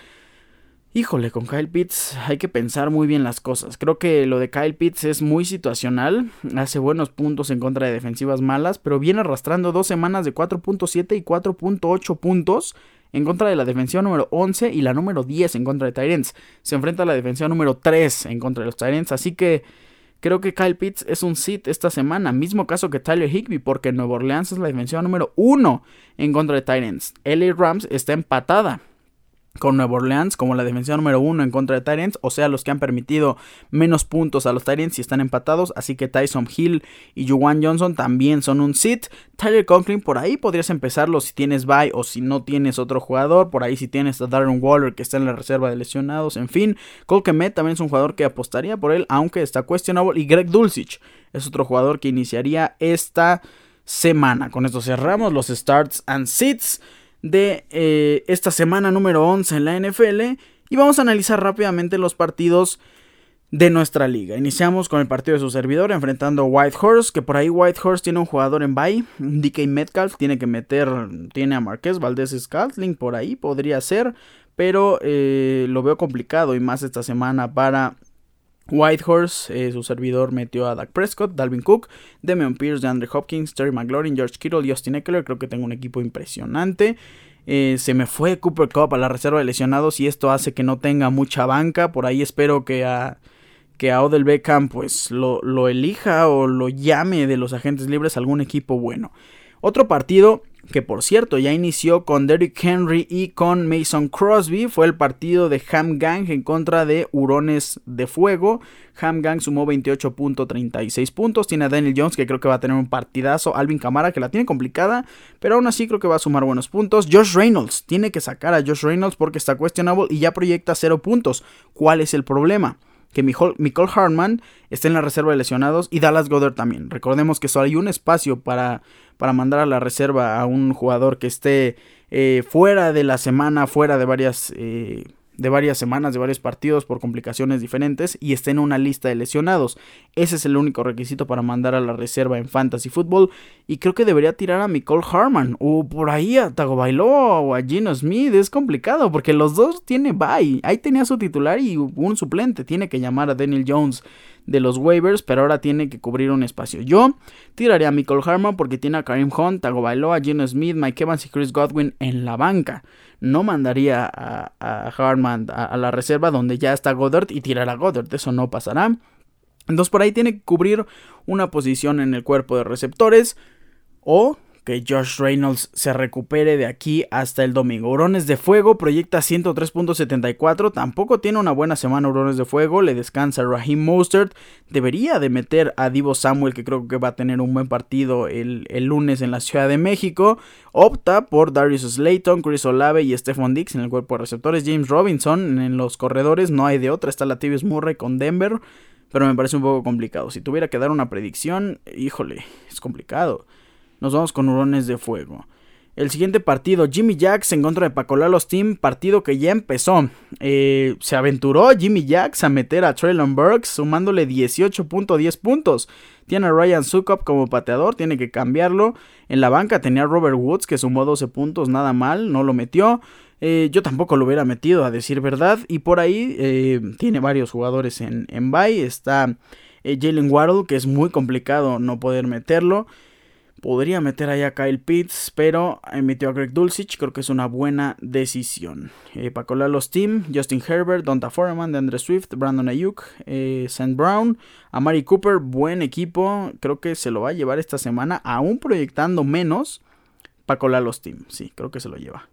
Híjole, con Kyle Pitts hay que pensar muy bien las cosas. Creo que lo de Kyle Pitts es muy situacional. Hace buenos puntos en contra de defensivas malas, pero viene arrastrando dos semanas de 4.7 y 4.8 puntos en contra de la defensiva número 11 y la número 10 en contra de Tyrants. Se enfrenta a la defensiva número 3 en contra de los Tyrants, así que creo que Kyle Pitts es un sit esta semana. Mismo caso que Tyler Higby, porque Nueva Orleans es la defensiva número 1 en contra de Tyrants. LA Rams está empatada con Nueva Orleans como la defensiva número uno en contra de Tyrants, o sea, los que han permitido menos puntos a los Tyrants y están empatados, así que Tyson Hill y Juwan Johnson también son un sit. Tyler Conklin por ahí podrías empezarlo si tienes bye o si no tienes otro jugador, por ahí si tienes a Darren Waller que está en la reserva de lesionados, en fin, Cole también es un jugador que apostaría por él, aunque está cuestionable y Greg Dulcich es otro jugador que iniciaría esta semana. Con esto cerramos los starts and sits de eh, esta semana número 11 en la NFL y vamos a analizar rápidamente los partidos de nuestra liga. Iniciamos con el partido de su servidor enfrentando a Whitehorse, que por ahí Whitehorse tiene un jugador en bye, DK Metcalf, tiene que meter, tiene a Marqués Valdés Scatling por ahí, podría ser, pero eh, lo veo complicado y más esta semana para Whitehorse, eh, su servidor metió a Dak Prescott, Dalvin Cook, Demian Pierce, DeAndre Hopkins, Terry McLaurin, George Kittle, Justin Eckler. Creo que tengo un equipo impresionante. Eh, se me fue Cooper Cup a la reserva de lesionados y esto hace que no tenga mucha banca. Por ahí espero que a, que a Odell Beckham pues lo, lo elija o lo llame de los agentes libres algún equipo bueno. Otro partido que por cierto ya inició con Derrick Henry y con Mason Crosby, fue el partido de Ham Gang en contra de Hurones de Fuego. Ham Gang sumó 28.36 puntos, tiene a Daniel Jones que creo que va a tener un partidazo, Alvin Camara que la tiene complicada, pero aún así creo que va a sumar buenos puntos. Josh Reynolds, tiene que sacar a Josh Reynolds porque está questionable y ya proyecta 0 puntos. ¿Cuál es el problema? que Michael Hartman esté en la reserva de lesionados y Dallas Goddard también. Recordemos que solo hay un espacio para, para mandar a la reserva a un jugador que esté eh, fuera de la semana, fuera de varias eh, de varias semanas, de varios partidos por complicaciones diferentes y esté en una lista de lesionados. Ese es el único requisito para mandar a la reserva en Fantasy Football. Y creo que debería tirar a Nicole Harman o por ahí a Tagovailoa o a Gino Smith. Es complicado porque los dos tiene bye. Ahí tenía su titular y un suplente. Tiene que llamar a Daniel Jones de los waivers, pero ahora tiene que cubrir un espacio. Yo tiraría a Michael Harman porque tiene a Karim Hunt, Tagovailoa, Gino Smith, Mike Evans y Chris Godwin en la banca no mandaría a, a Harman a, la reserva donde ya está Goddard y tirar a Goddard. Eso no pasará. Entonces por ahí tiene que cubrir una posición en el cuerpo de receptores. O que Josh Reynolds se recupere de aquí hasta el domingo. Hurones de Fuego proyecta 103.74. Tampoco tiene una buena semana Hurones de Fuego. Le descansa Raheem Mostert. Debería de meter a Divo Samuel, que creo que va a tener un buen partido el, lunes en la Ciudad de México. Opta por Darius Slayton, Chris Olave y Stephon Dix en el cuerpo de receptores. James Robinson en los corredores. No hay de otra. Está la Latavius Murray con Denver. Pero me parece un poco complicado. Si tuviera que dar una predicción, híjole, es complicado. Nos vamos con hurones de fuego. El siguiente partido, Jimmy Jacks en contra de Pacolalos Team, partido que ya empezó. Eh, se aventuró Jimmy Jacks a meter a Traylon Burks sumándole 18.10 puntos. Tiene a Ryan Sukop como pateador, tiene que cambiarlo. En la banca tenía a Robert Woods que sumó 12 puntos, nada mal, no lo metió. Eh, yo tampoco lo hubiera metido, a decir verdad. Y por ahí eh, tiene varios jugadores en, en bye. Está Jalen Waddle, que es muy complicado no poder meterlo. Podría meter ahí a Kyle Pitts, pero metió a Greg Dulcich. Creo que es una buena decisión. Eh, para colar los team, Justin Herbert, Donta Foreman, DeAndre Swift, Brandon Ayuk, eh, Sam Brown, Amari Cooper. Buen equipo. Creo que se lo va a llevar esta semana, aún proyectando menos. Para colar los team. Sí, creo que se lo lleva.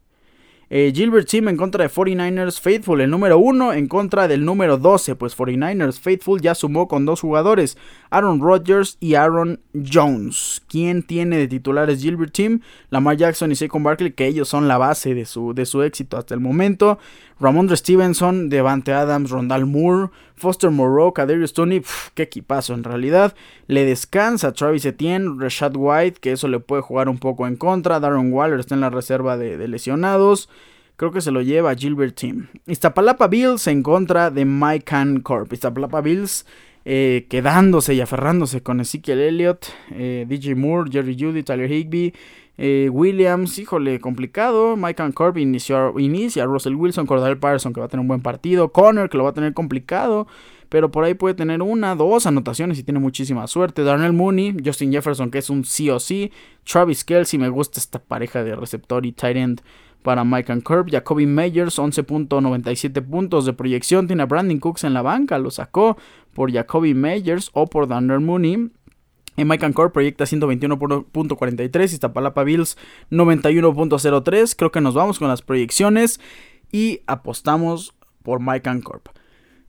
Eh, Gilbert Sim en contra de 49ers Faithful, el número 1 en contra del número 12, pues 49ers Faithful ya sumó con dos jugadores, Aaron Rodgers y Aaron Jones. ¿Quién tiene de titulares Gilbert Team? Lamar Jackson y Saquon Barkley, que ellos son la base de su, de su éxito hasta el momento. Ramondre Stevenson, Devante Adams, Rondal Moore, Foster Moreau, Kadarius Tony, qué equipazo en realidad. Le descansa Travis Etienne, Rashad White, que eso le puede jugar un poco en contra. Darren Waller está en la reserva de, lesionados. Creo que se lo lleva Gilbert Team. Iztapalapa Bills en contra de Mike Corp. Iztapalapa Bills eh, quedándose y aferrándose con Ezekiel Elliott, eh, DJ Moore, Jerry Judy, Tyler Higby, eh, Williams, híjole, complicado. Mike Corp inició, inicia. Russell Wilson, Cordell Patterson, que va a tener un buen partido. Connor, que lo va a tener complicado. Pero por ahí puede tener una, dos anotaciones y tiene muchísima suerte. Darnell Mooney, Justin Jefferson, que es un sí o sí. Travis Kelsey, me gusta esta pareja de receptor y tight end para Mike and Curb. Jacoby Meyers, 11.97 puntos de proyección. Tiene a Brandon Cooks en la banca, lo sacó por Jacoby Meyers o por Darnell Mooney. En Mike Core proyecta 121.43, Iztapalapa Bills 91.03. Creo que nos vamos con las proyecciones y apostamos por Mike Corp.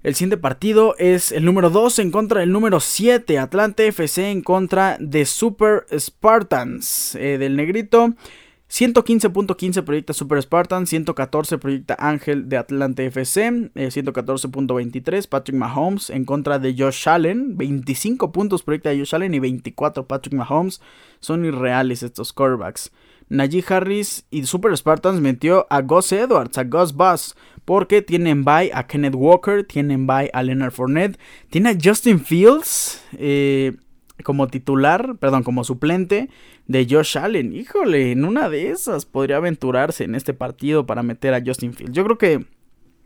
El siguiente partido es el número 2 en contra del número 7, Atlante FC en contra de Super Spartans eh, del Negrito. 115.15 proyecta Super Spartan, 114 proyecta Ángel de Atlante FC, 114.23 eh, Patrick Mahomes en contra de Josh Allen, 25 puntos proyecta Josh Allen y 24 Patrick Mahomes. Son irreales estos quarterbacks. Najee Harris y Super Spartans metió a Gus Edwards, a Gus Bus, porque tienen bye a Kenneth Walker, tienen bye a Leonard Fournette, tiene a Justin Fields eh, como titular, perdón, como suplente de Josh Allen. Híjole, en una de esas podría aventurarse en este partido para meter a Justin Fields. Yo creo que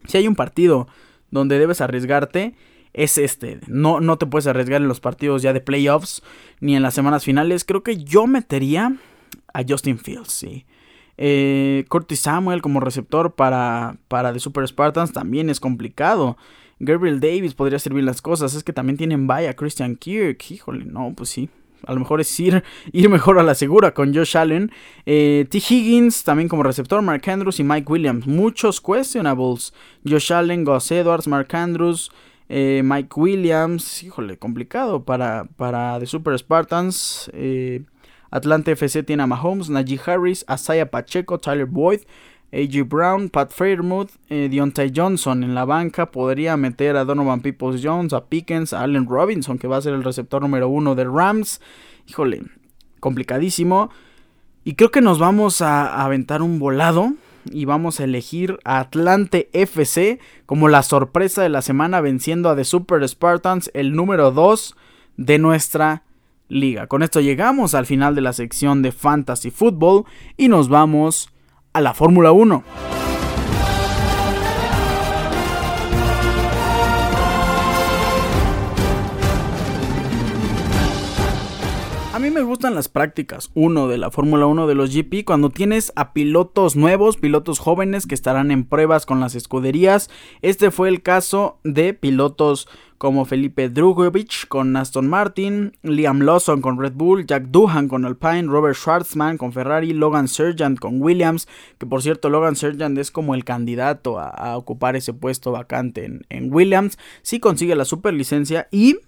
si hay un partido donde debes arriesgarte, es este. No, no te puedes arriesgar en los partidos ya de playoffs ni en las semanas finales. Creo que yo metería a Justin Fields, sí. Eh, Curtis Samuel como receptor para, para The Super Spartans también es complicado. Gabriel Davis podría servir las cosas. Es que también tienen vaya Christian Kirk. Híjole, no, pues sí. A lo mejor es ir, ir mejor a la segura con Josh Allen. Eh, T. Higgins también como receptor. Mark Andrews y Mike Williams. Muchos questionables. Josh Allen, Gus Edwards, Mark Andrews. Eh, Mike Williams, híjole, complicado para, para The Super Spartans. Eh, Atlanta FC tiene a Mahomes, Najee Harris, Asaya Pacheco, Tyler Boyd, A.J. Brown, Pat Fairmouth, eh, Deontay Johnson en la banca. Podría meter a Donovan Peoples Jones, a Pickens, a Allen Robinson, que va a ser el receptor número uno de Rams. Híjole, complicadísimo. Y creo que nos vamos a aventar un volado y vamos a elegir a Atlante FC como la sorpresa de la semana venciendo a The Super Spartans, el número 2 de nuestra liga. Con esto llegamos al final de la sección de Fantasy Football y nos vamos a la Fórmula 1. Mí me gustan las prácticas 1 de la Fórmula 1 de los GP cuando tienes a pilotos nuevos, pilotos jóvenes que estarán en pruebas con las escuderías. Este fue el caso de pilotos como Felipe Drugovich con Aston Martin, Liam Lawson con Red Bull, Jack Doohan con Alpine, Robert Schwartzman con Ferrari, Logan Sargent con Williams, que por cierto Logan Sargent es como el candidato a, ocupar ese puesto vacante en, en Williams, si consigue la superlicencia, y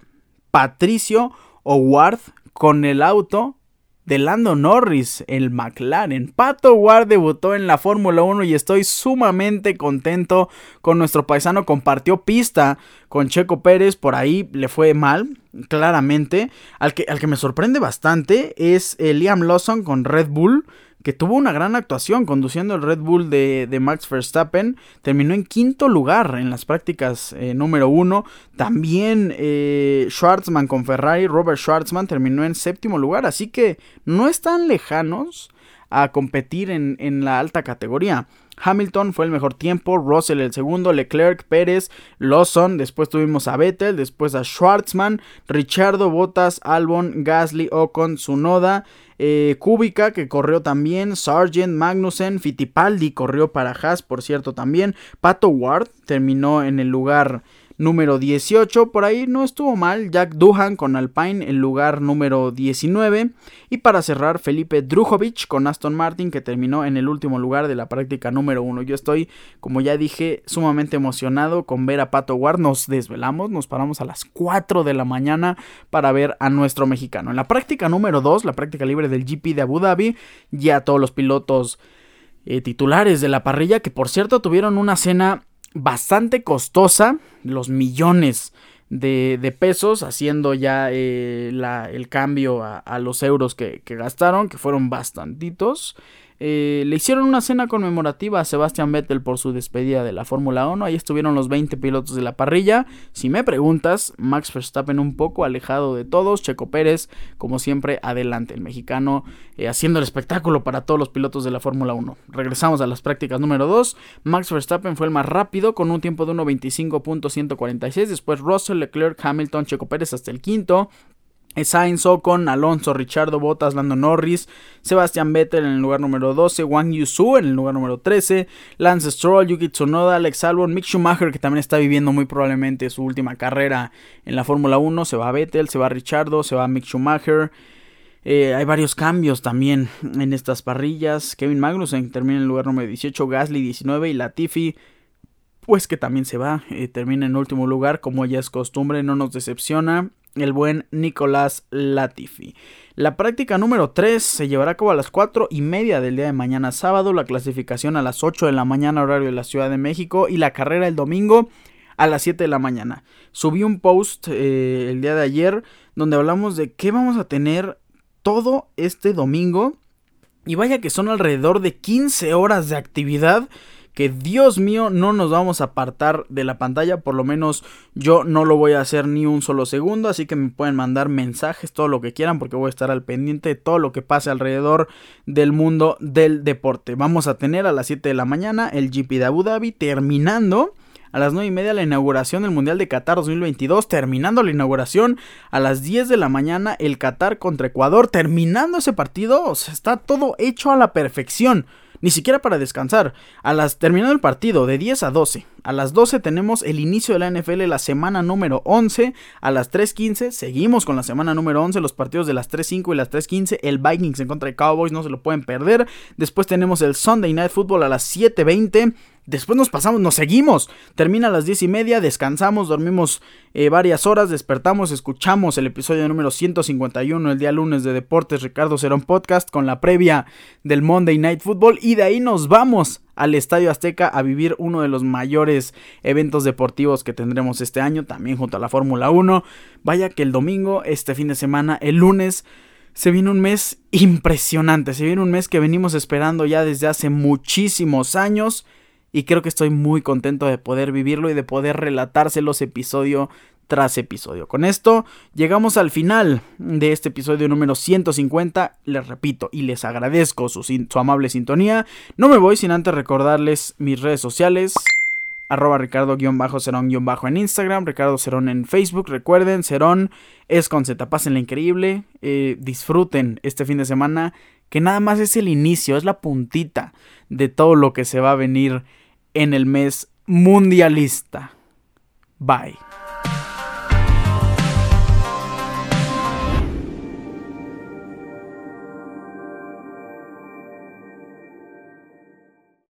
Patricio Howard con el auto de Lando Norris, el McLaren. Pato Ward debutó en la Fórmula 1 y estoy sumamente contento con nuestro paisano. Compartió pista con Checo Pérez, por ahí le fue mal, claramente. Al que, al que me sorprende bastante es Liam Lawson con Red Bull que tuvo una gran actuación conduciendo el Red Bull de, Max Verstappen. Terminó en quinto lugar en las prácticas eh, número uno. También eh, Schwartzman con Ferrari, Robert Schwartzman terminó en séptimo lugar. Así que no están lejanos a competir en, en la alta categoría. Hamilton fue el mejor tiempo, Russell el segundo, Leclerc, Pérez, Lawson, después tuvimos a Vettel, después a Schwartzman, Richardo, Bottas, Albon, Gasly, Ocon, Tsunoda, eh, Kubica que corrió también, Sargent, Magnussen, Fittipaldi corrió para Haas, por cierto también, Pato Ward terminó en el lugar número 18. Por ahí no estuvo mal. Jack Duhan con Alpine en lugar número 19. Y para cerrar, Felipe Drujovic con Aston Martin que terminó en el último lugar de la práctica número 1. Yo estoy, como ya dije, sumamente emocionado con ver a Pato Ward. Nos desvelamos, nos paramos a las 4 de la mañana para ver a nuestro mexicano. En la práctica número 2, la práctica libre del GP de Abu Dhabi, ya todos los pilotos eh, titulares de la parrilla, que por cierto tuvieron una cena bastante costosa, los millones de, pesos, haciendo ya eh, el cambio a, a los euros que, que, gastaron, que fueron bastantitos. Eh, le hicieron una cena conmemorativa a Sebastian Vettel por su despedida de la Fórmula 1. Ahí estuvieron los 20 pilotos de la parrilla. Si me preguntas, Max Verstappen un poco alejado de todos. Checo Pérez, como siempre, adelante. El mexicano eh, haciendo el espectáculo para todos los pilotos de la Fórmula 1. Regresamos a las prácticas número 2. Max Verstappen fue el más rápido con un tiempo de 1.25.146. Después Russell, Leclerc, Hamilton, Checo Pérez hasta el quinto. Sainz con Alonso, Richardo Bottas, Lando Norris, Sebastian Vettel en el lugar número 12, Wang Yusu en el lugar número 13, Lance Stroll, Yuki Tsunoda, Alex Albon, Mick Schumacher que también está viviendo muy probablemente su última carrera en la Fórmula 1, se va Vettel, se va Richardo, se va Mick Schumacher. Eh, hay varios cambios también en estas parrillas. Kevin Magnussen termina en el lugar número 18, Gasly 19 y Latifi pues que también se va, eh, termina en último lugar como ya es costumbre, no nos decepciona el buen Nicolás Latifi. La práctica número 3 se llevará a cabo a las 4 y media del día de mañana sábado, la clasificación a las 8 de la mañana horario de la Ciudad de México y la carrera el domingo a las 7 de la mañana. Subí un post eh, el día de ayer donde hablamos de qué vamos a tener todo este domingo Y vaya que son alrededor de 15 horas de actividad que Dios mío no nos vamos a apartar de la pantalla, por lo menos yo no lo voy a hacer ni un solo segundo, así que me pueden mandar mensajes, todo lo que quieran, porque voy a estar al pendiente de todo lo que pase alrededor del mundo del deporte. Vamos a tener a las 7 de la mañana el GP de Abu Dhabi terminando a las 9 y media la inauguración del Mundial de Qatar 2022, terminando la inauguración a las 10 de la mañana el Qatar contra Ecuador, terminando ese partido, está todo hecho a la perfección ni siquiera para descansar. A las terminando el partido de 10 a 12. A las 12 tenemos el inicio de la NFL la semana número 11. A las 3:15 seguimos con la semana número 11, los partidos de las 3:5 y las 3:15, el Vikings en contra de Cowboys, no se lo pueden perder. Después tenemos el Sunday Night Football a las 7:20. Después nos pasamos, nos seguimos. Termina a las diez y media, descansamos, dormimos eh, varias horas, despertamos, escuchamos el episodio número 151 el día lunes de Deportes Ricardo Cerón Podcast con la previa del Monday Night Football y de ahí nos vamos al Estadio Azteca a vivir uno de los mayores eventos deportivos que tendremos este año, también junto a la Fórmula 1. Vaya que el domingo, este fin de semana, el lunes se viene un mes impresionante, se viene un mes que venimos esperando ya desde hace muchísimos años y creo que estoy muy contento de poder vivirlo y de poder relatárselos episodio tras episodio. Con esto llegamos al final de este episodio número 150. Les repito y les agradezco su, su amable sintonía. No me voy sin antes recordarles mis redes sociales arroba ricardo-cerón- en Instagram, Ricardo Cerón en Facebook. Recuerden, Cerón es con Z, la increíble. Eh, disfruten este fin de semana, que nada más es el inicio, es la puntita de todo lo que se va a venir en el mes mundialista. Bye.